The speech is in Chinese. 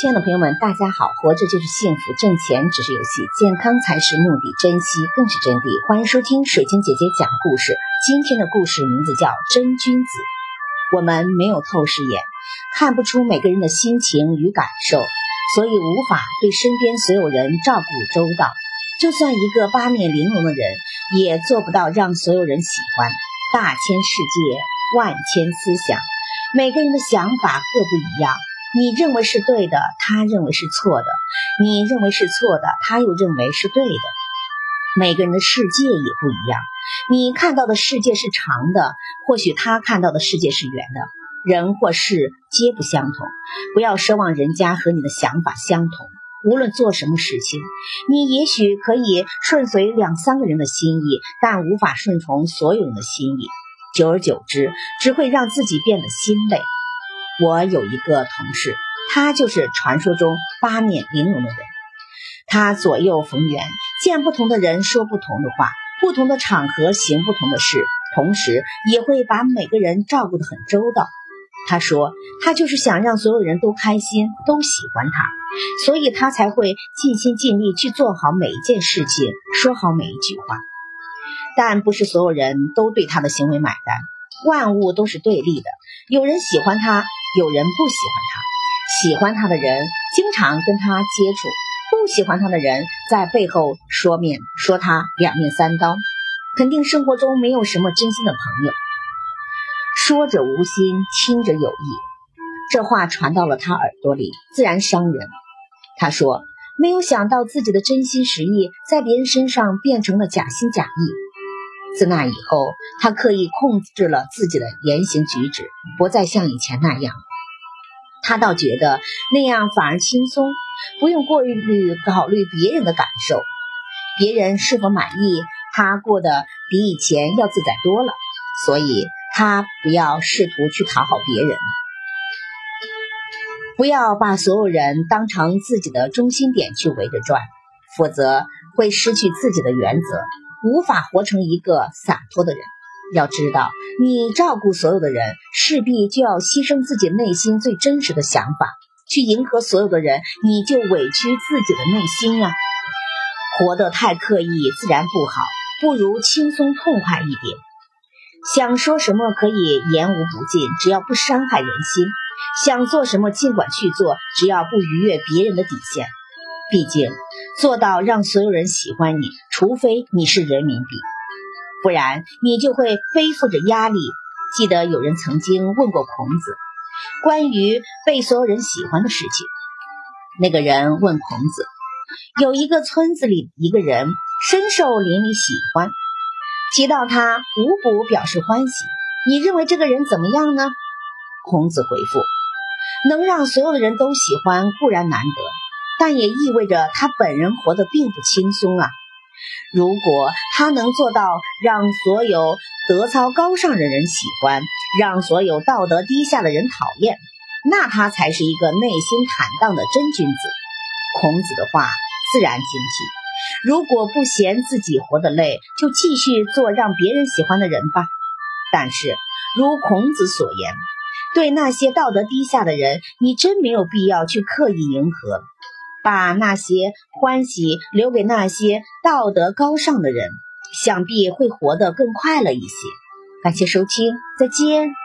亲爱的朋友们，大家好！活着就是幸福，挣钱只是游戏，健康才是目的，珍惜更是真谛。欢迎收听水晶姐姐讲故事。今天的故事名字叫《真君子》。我们没有透视眼，看不出每个人的心情与感受，所以无法对身边所有人照顾周到。就算一个八面玲珑的人，也做不到让所有人喜欢。大千世界，万千思想，每个人的想法各不一样。你认为是对的，他认为是错的；你认为是错的，他又认为是对的。每个人的世界也不一样，你看到的世界是长的，或许他看到的世界是圆的。人或事皆不相同，不要奢望人家和你的想法相同。无论做什么事情，你也许可以顺随两三个人的心意，但无法顺从所有人的心意。久而久之，只会让自己变得心累。我有一个同事，他就是传说中八面玲珑的人。他左右逢源，见不同的人说不同的话，不同的场合行不同的事，同时也会把每个人照顾得很周到。他说，他就是想让所有人都开心，都喜欢他，所以他才会尽心尽力去做好每一件事情，说好每一句话。但不是所有人都对他的行为买单，万物都是对立的，有人喜欢他。有人不喜欢他，喜欢他的人经常跟他接触，不喜欢他的人在背后说面说他两面三刀，肯定生活中没有什么真心的朋友。说者无心，听者有意，这话传到了他耳朵里，自然伤人。他说，没有想到自己的真心实意在别人身上变成了假心假意。自那以后，他刻意控制了自己的言行举止，不再像以前那样。他倒觉得那样反而轻松，不用过于考虑别人的感受，别人是否满意，他过得比以前要自在多了。所以，他不要试图去讨好别人，不要把所有人当成自己的中心点去围着转，否则会失去自己的原则，无法活成一个洒脱的人。要知道，你照顾所有的人，势必就要牺牲自己内心最真实的想法，去迎合所有的人，你就委屈自己的内心呀。活得太刻意，自然不好，不如轻松痛快一点。想说什么可以言无不尽，只要不伤害人心；想做什么尽管去做，只要不逾越别人的底线。毕竟，做到让所有人喜欢你，除非你是人民币。不然你就会背负着压力。记得有人曾经问过孔子，关于被所有人喜欢的事情。那个人问孔子，有一个村子里一个人深受邻里喜欢，提到他无不表示欢喜。你认为这个人怎么样呢？孔子回复：能让所有的人都喜欢固然难得，但也意味着他本人活得并不轻松啊。如果他能做到让所有德操高尚的人喜欢，让所有道德低下的人讨厌，那他才是一个内心坦荡的真君子。孔子的话自然精辟。如果不嫌自己活得累，就继续做让别人喜欢的人吧。但是，如孔子所言，对那些道德低下的人，你真没有必要去刻意迎合。把那些欢喜留给那些道德高尚的人，想必会活得更快乐一些。感谢收听，再见。